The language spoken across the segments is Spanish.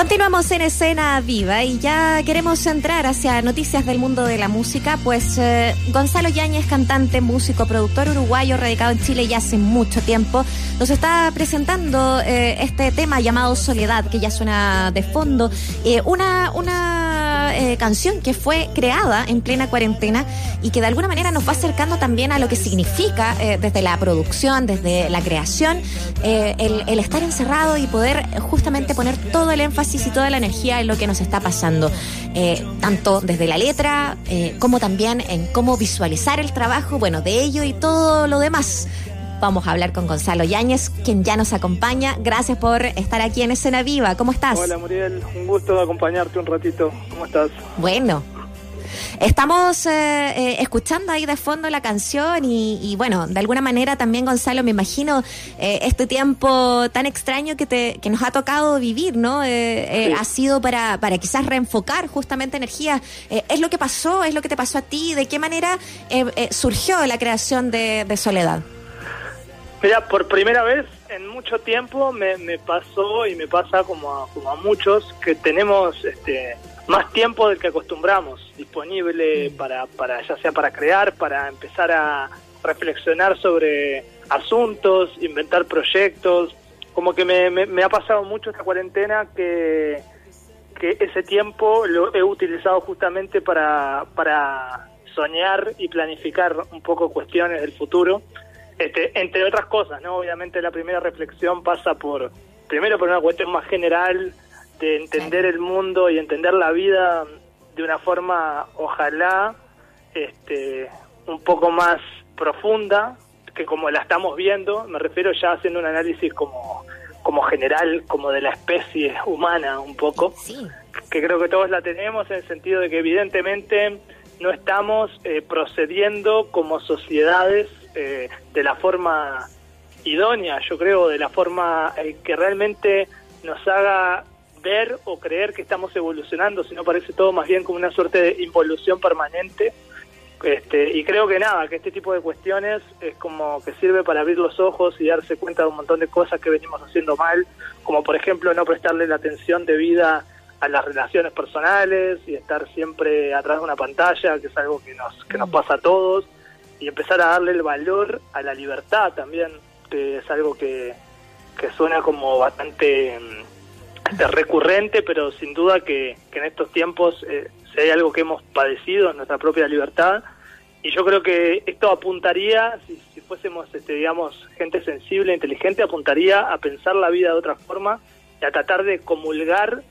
Continuamos en escena viva y ya queremos entrar hacia noticias del mundo de la música, pues eh, Gonzalo Yáñez, cantante, músico, productor uruguayo, radicado en Chile ya hace mucho tiempo, nos está presentando eh, este tema llamado Soledad, que ya suena de fondo, eh, una, una canción que fue creada en plena cuarentena y que de alguna manera nos va acercando también a lo que significa desde la producción, desde la creación, el, el estar encerrado y poder justamente poner todo el énfasis y toda la energía en lo que nos está pasando, eh, tanto desde la letra eh, como también en cómo visualizar el trabajo, bueno, de ello y todo lo demás. Vamos a hablar con Gonzalo Yáñez, quien ya nos acompaña. Gracias por estar aquí en Escena Viva. ¿Cómo estás? Hola, Muriel. Un gusto acompañarte un ratito. ¿Cómo estás? Bueno, Estamos eh, eh, escuchando ahí de fondo la canción y, bueno, de alguna manera también, Gonzalo, me imagino eh, este tiempo tan extraño que, te, que nos ha tocado vivir, ¿no? Ha sido para, para quizás reenfocar justamente energía. ¿Es lo que pasó? ¿Es lo que te pasó a ti? ¿De qué manera surgió la creación de, Soledad? Mira, por primera vez en mucho tiempo me, me pasó y me pasa como a, como a muchos que tenemos este, más tiempo del que acostumbramos disponible mm. para, para ya sea para crear, para empezar a reflexionar sobre asuntos, inventar proyectos. Como que me, me, ha pasado mucho esta cuarentena que, que ese tiempo lo he utilizado justamente para, para soñar y planificar un poco cuestiones del futuro. Este, entre otras cosas, ¿no? Obviamente la primera reflexión pasa por, primero por una cuestión más general de entender el mundo y entender la vida de una forma, ojalá, este, un poco más profunda que como la estamos viendo, me refiero ya haciendo un análisis como, como general, como de la especie humana un poco, que creo que todos la tenemos en el sentido de que evidentemente no estamos eh, procediendo como sociedades eh, de la forma idónea, yo creo, de la forma eh, que realmente nos haga ver o creer que estamos evolucionando, sino parece todo más bien como una suerte de involución permanente. Este, y creo que nada, que este tipo de cuestiones es como que sirve para abrir los ojos y darse cuenta de un montón de cosas que venimos haciendo mal, como por ejemplo no prestarle la atención debida a las relaciones personales y estar siempre atrás de una pantalla, que es algo que nos, que nos mm. pasa a todos, y empezar a darle el valor a la libertad también, que es algo que, que suena como bastante mm, recurrente, pero sin duda que, en estos tiempos, eh, si hay algo que hemos padecido, nuestra propia libertad, y yo creo que esto apuntaría, si, fuésemos, este, digamos, gente sensible, inteligente, apuntaría a pensar la vida de otra forma y a tratar de comulgar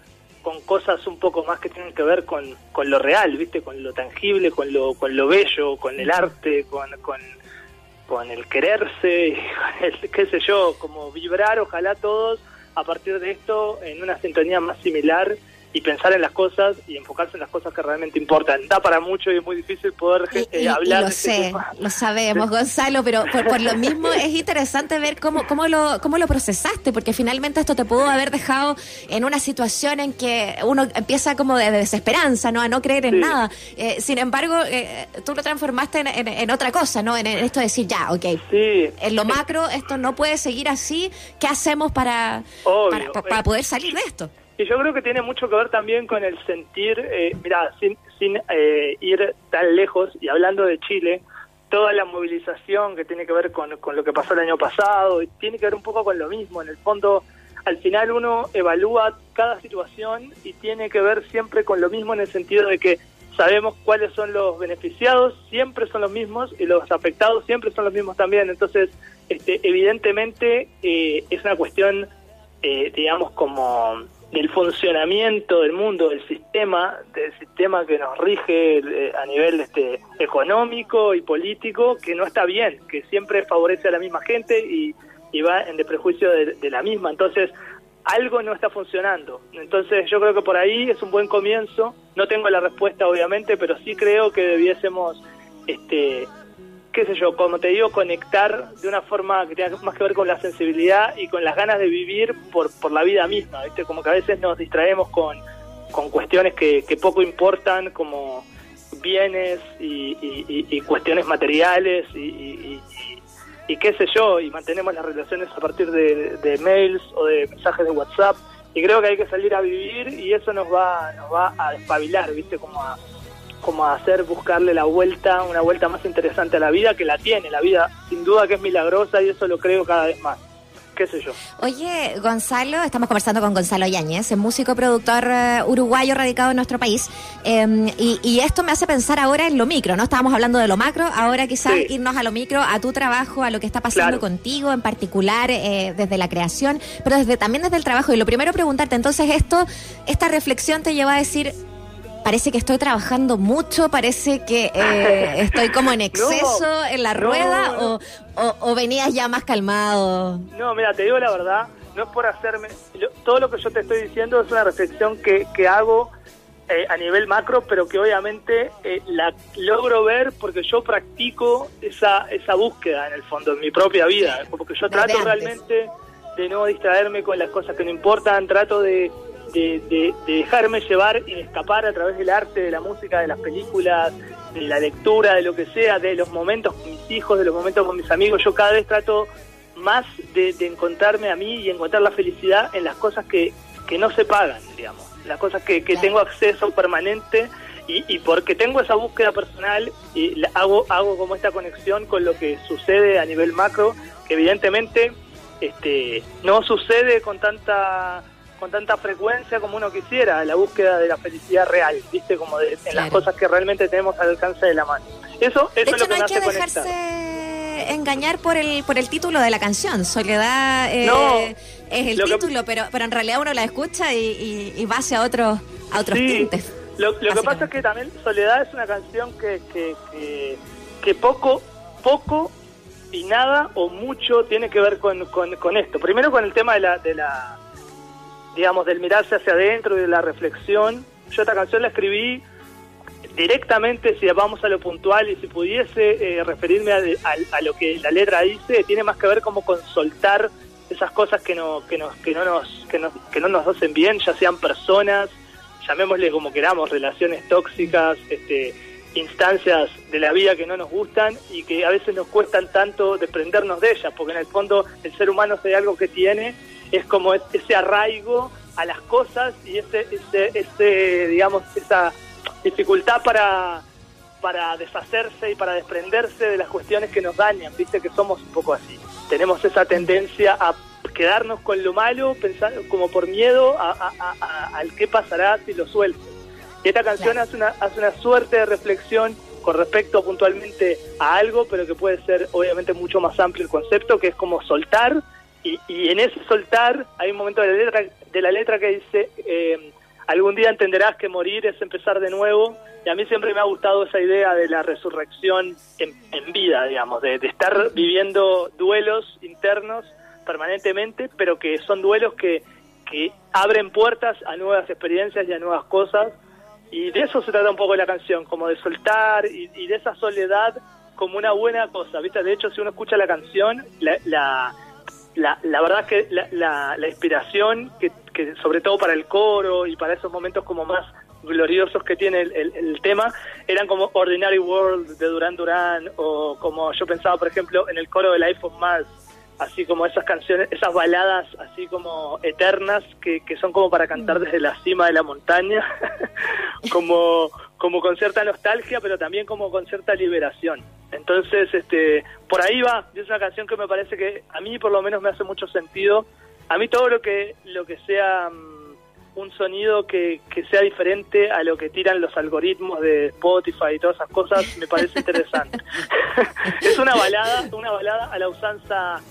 con cosas un poco más que tienen que ver con, con lo real, ¿viste? Con lo tangible, con lo, con lo bello, con el arte, con, con, el quererse, con el, qué sé yo, como vibrar, ojalá todos a partir de esto en una sintonía más similar y pensar en las cosas y enfocarse en las cosas que realmente importan. Da para mucho y es muy difícil poder eh, hablar. lo sé, lo sabemos, Gonzalo, pero por, lo mismo es interesante ver cómo, cómo, lo, cómo lo procesaste, porque finalmente esto te pudo haber dejado en una situación en que uno empieza como de desesperanza, ¿no? A no creer en nada. Eh, sin embargo, eh, tú lo transformaste en, otra cosa, ¿no? En, esto de decir, ya, ok, en lo macro esto no puede seguir así, ¿qué hacemos para, para poder salir de esto? Y yo creo que tiene mucho que ver también con el sentir, eh, mira, sin, sin eh, ir tan lejos y hablando de Chile, toda la movilización que tiene que ver con, con lo que pasó el año pasado, y tiene que ver un poco con lo mismo. En el fondo, al final uno evalúa cada situación y tiene que ver siempre con lo mismo en el sentido de que sabemos cuáles son los beneficiados, siempre son los mismos, y los afectados siempre son los mismos también. Entonces, este, evidentemente eh, es una cuestión, eh, digamos, como del funcionamiento del mundo, del sistema, del sistema que nos rige eh, a nivel este, económico y político, que no está bien, que siempre favorece a la misma gente y, va en desprejuicio de, de, la misma. Entonces, algo no está funcionando. Entonces, yo creo que por ahí es un buen comienzo. No tengo la respuesta, obviamente, pero sí creo que debiésemos este, qué sé yo, como te digo, conectar de una forma que tenga más que ver con la sensibilidad y con las ganas de vivir por, por la vida misma, ¿viste? Como que a veces nos distraemos con, con cuestiones que, poco importan, como bienes y, cuestiones materiales y, y, qué sé yo, y mantenemos las relaciones a partir de, de mails o de mensajes de WhatsApp y creo que hay que salir a vivir y eso nos va, nos va a despabilar, ¿viste? Como a, como a hacer, buscarle la vuelta, una vuelta más interesante a la vida, que la tiene, la vida sin duda que es milagrosa y eso lo creo cada vez más qué sé yo. Oye, Gonzalo, estamos conversando con Gonzalo Yáñez, músico productor eh, uruguayo radicado en nuestro país. Em, y, esto me hace pensar ahora en lo micro, ¿no? Estábamos hablando de lo macro, ahora quizás irnos a lo micro, a tu trabajo, a lo que está pasando contigo en particular, eh, desde la creación, pero desde también desde el trabajo. Y lo primero preguntarte, entonces esto, esta reflexión te lleva a decir, parece que estoy trabajando mucho, parece que eh, estoy como en exceso en la rueda O, o, venías ya más calmado. No, mira, te digo la verdad, no es por hacerme, todo lo que yo te estoy diciendo es una reflexión que, que hago eh, a nivel macro, pero que obviamente eh, la logro ver porque yo practico esa, esa búsqueda en el fondo, en mi propia vida, porque yo trato realmente de no distraerme con las cosas que no importan, trato de de, dejarme llevar y escapar a través del arte, de la música, de las películas, de la lectura, de lo que sea, de los momentos con mis hijos, de los momentos con mis amigos. Yo cada vez trato más de, encontrarme a mí y encontrar la felicidad en las cosas que, que no se pagan, digamos, las cosas que, que tengo acceso permanente y, y, porque tengo esa búsqueda personal y hago, hago como esta conexión con lo que sucede a nivel macro, que evidentemente este, no sucede con tanta con tanta frecuencia como uno quisiera, la búsqueda de la felicidad real, ¿viste? Como de, en las cosas que realmente tenemos al alcance de la mano. Eso, eso es lo que no hay que dejarse engañar por el por el título de la canción. Soledad eh, es el título, pero pero en realidad uno la escucha y, y, va hacia otros a otros tintes. Lo, lo que pasa es que también Soledad es una canción que, que, que, poco poco y nada o mucho tiene que ver con, con, con esto. Primero con el tema de la, de la digamos, del mirarse hacia adentro y de la reflexión. Yo esta canción la escribí directamente, si vamos a lo puntual y si pudiese eh, referirme a, lo que la letra dice, tiene más que ver como con soltar esas cosas que no, que nos, que no nos, que, que no nos hacen bien, ya sean personas, llamémosle como queramos, relaciones tóxicas, este, instancias de la vida que no nos gustan y que a veces nos cuestan tanto desprendernos de ellas, porque en el fondo el ser humano es algo que tiene es como ese arraigo a las cosas y ese, ese, ese digamos, esa dificultad para, para deshacerse y para desprenderse de las cuestiones que nos dañan, viste que somos un poco así. Tenemos esa tendencia a quedarnos con lo malo, pensar como por miedo a, al qué pasará si lo suelto. Y esta canción hace, una, hace una suerte de reflexión con respecto puntualmente a algo, pero que puede ser obviamente mucho más amplio el concepto, que es como soltar y, en ese soltar hay un momento de la letra, de la letra que dice, eh, algún día entenderás que morir es empezar de nuevo. Y a mí siempre me ha gustado esa idea de la resurrección en, vida, digamos, de, estar viviendo duelos internos permanentemente, pero que son duelos que, que abren puertas a nuevas experiencias y a nuevas cosas. Y de eso se trata un poco la canción, como de soltar y, y de esa soledad como una buena cosa, ¿viste? De hecho, si uno escucha la canción, la la, la verdad que la, la, inspiración, que, que, sobre todo para el coro y para esos momentos como más gloriosos que tiene el, el, tema, eran como Ordinary World de Duran Duran o como yo pensaba, por ejemplo, en el coro de Life of Mars, así como esas canciones, esas baladas así como eternas que, que son como para cantar mm. desde la cima de la montaña, como, como con cierta nostalgia, pero también como con cierta liberación. Entonces, este, por ahí va, es una canción que me parece que a mí por lo menos me hace mucho sentido. A mí todo lo que, lo que sea mm, un sonido que, que sea diferente a lo que tiran los algoritmos de Spotify y todas esas cosas me parece interesante. es una balada, una balada a la usanza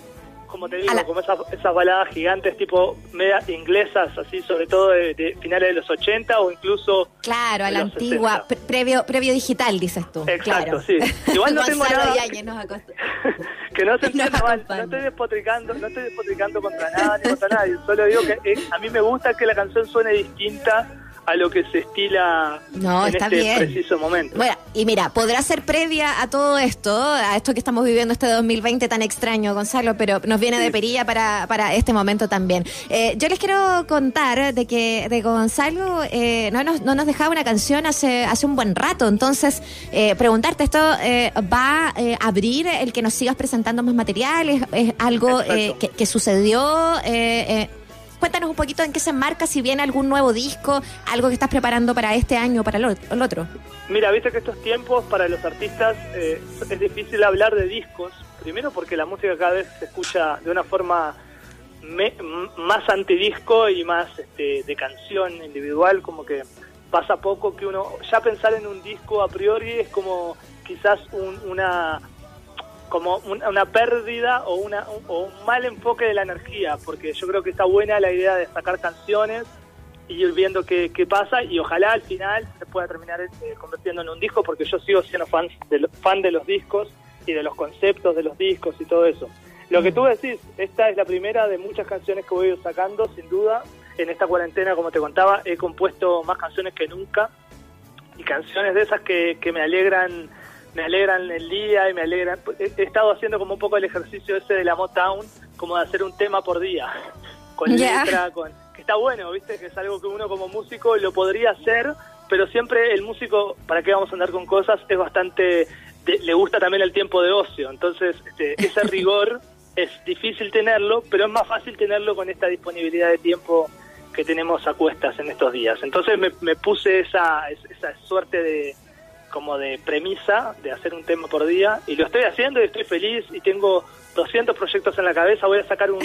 como te digo, como esas, esas baladas gigantes tipo media inglesas, así sobre todo de, finales de los 80 o incluso... Claro, a la antigua, previo previo digital, dices tú. Exacto, sí. Igual no tengo nada... que no se entienda mal, no estoy despotricando, no estoy despotricando contra nada ni contra nadie, solo digo que eh, a mí me gusta que la canción suene distinta a lo que se estila no, en este preciso momento. Bueno, y mira, podrá ser previa a todo esto, a esto que estamos viviendo este 2020 tan extraño, Gonzalo, pero nos viene de perilla para, para este momento también. Eh, yo les quiero contar de que de Gonzalo eh, no, nos, no nos dejaba una canción hace, hace un buen rato, entonces eh, preguntarte, ¿esto va a abrir el que nos sigas presentando más materiales? ¿Es algo que, que, sucedió? Cuéntanos un poquito en qué se enmarca, si viene algún nuevo disco, algo que estás preparando para este año o para el otro. Mira, viste que estos tiempos para los artistas eh, es difícil hablar de discos, primero porque la música cada vez se escucha de una forma más antidisco y más este, de canción individual, como que pasa poco que uno ya pensar en un disco a priori es como quizás una como una pérdida o una o un mal enfoque de la energía porque yo creo que está buena la idea de sacar canciones y ir viendo qué, qué pasa y ojalá al final se pueda terminar eh, convirtiendo en un disco porque yo sigo siendo fan de, fan de los discos y de los conceptos de los discos y todo eso lo que tú decís, esta es la primera de muchas canciones que voy a ir sacando, sin duda. En esta cuarentena, como te contaba, he compuesto más canciones que nunca y canciones de esas que, que me alegran me alegran el día y me alegran. He, estado haciendo como un poco el ejercicio ese de la Motown, como de hacer un tema por día, con letra, con que está bueno, viste, que es algo que uno como músico lo podría hacer, pero siempre el músico, ¿para qué vamos a andar con cosas? Es bastante, le gusta también el tiempo de ocio, entonces este, ese rigor es difícil tenerlo, pero es más fácil tenerlo con esta disponibilidad de tiempo que tenemos a cuestas en estos días. Entonces me, puse esa, esa suerte de como de premisa de hacer un tema por día y lo estoy haciendo y estoy feliz y tengo 200 proyectos en la cabeza. Voy a sacar un,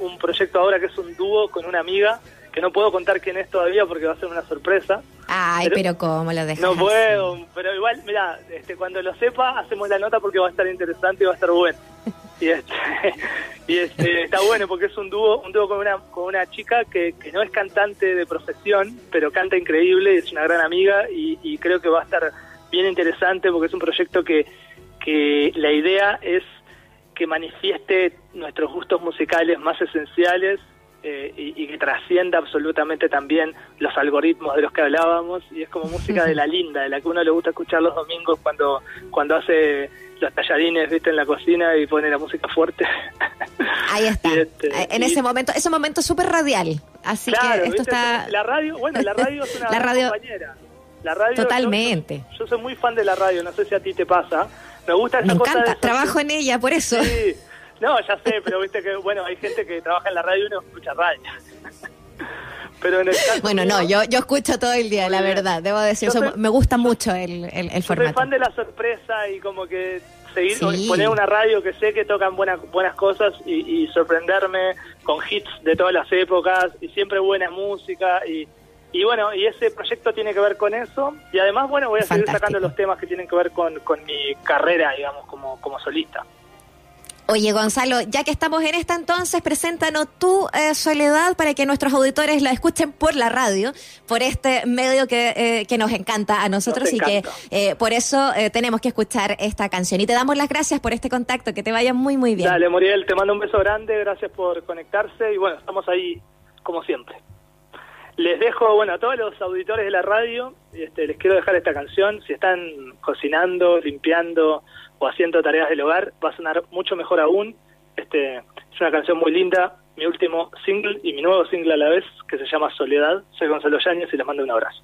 un, proyecto ahora que es un dúo con una amiga que no puedo contar quién es todavía porque va a ser una sorpresa. Ay, pero, ¿cómo lo dejas? No puedo, pero igual, mira, este, cuando lo sepa hacemos la nota porque va a estar interesante y va a estar bueno. y este, y este, está bueno porque es un dúo un dúo con una con una chica que, que no es cantante de profesión pero canta increíble es una gran amiga y, creo que va a estar bien interesante porque es un proyecto que que la idea es que manifieste nuestros gustos musicales más esenciales eh, y, que trascienda absolutamente también los algoritmos de los que hablábamos y es como música de la linda, de la que uno le gusta escuchar los domingos cuando cuando hace los tallarines, viste, en la cocina y pone la música fuerte. Ahí está. Este, en ese momento, ese momento súper radial. Así que esto está... La radio, bueno, la radio es una la radio... compañera. La radio, Totalmente. Yo, soy muy fan de la radio, no sé si a ti te pasa. Me gusta esa Me cosa encanta, trabajo en ella, por eso. Sí. No, ya sé, pero viste que, bueno, hay gente que trabaja en la radio y no escucha radio. Pero en el caso bueno, no, yo, yo escucho todo el día, la verdad, debo decir, me gusta mucho el, el, el formato. Soy fan de la sorpresa y como que seguir poner una radio que sé que tocan buenas buenas cosas y, sorprenderme con hits de todas las épocas y siempre buena música y, y bueno, y ese proyecto tiene que ver con eso y además, bueno, voy a seguir sacando los temas que tienen que ver con, con mi carrera, digamos, como, como solista. Oye, Gonzalo, ya que estamos en esta entonces, preséntanos tu eh, soledad para que nuestros auditores la escuchen por la radio, por este medio que, eh, que nos encanta a nosotros y que eh, por eso tenemos que escuchar esta canción. Y te damos las gracias por este contacto, que te vaya muy, muy bien. Dale, Muriel, te mando un beso grande, gracias por conectarse y bueno, estamos ahí como siempre. Les dejo, bueno, a todos los auditores de la radio, este, les quiero dejar esta canción, si están cocinando, limpiando, o haciendo tareas del hogar, va a sonar mucho mejor aún. Este, es una canción muy linda, mi último single y mi nuevo single a la vez, que se llama Soledad. Soy Gonzalo Yáñez y les mando un abrazo.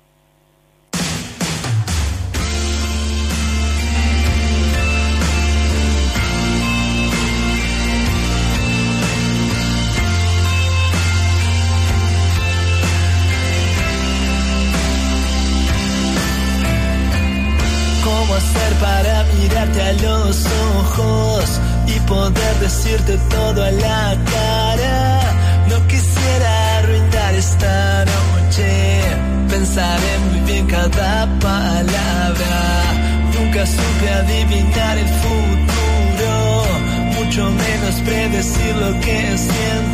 Mirarte a los ojos y poder decirte todo a la cara. No quisiera arruinar esta noche, pensaré muy bien cada palabra. Nunca supe adivinar el futuro, mucho menos predecir lo que sientes.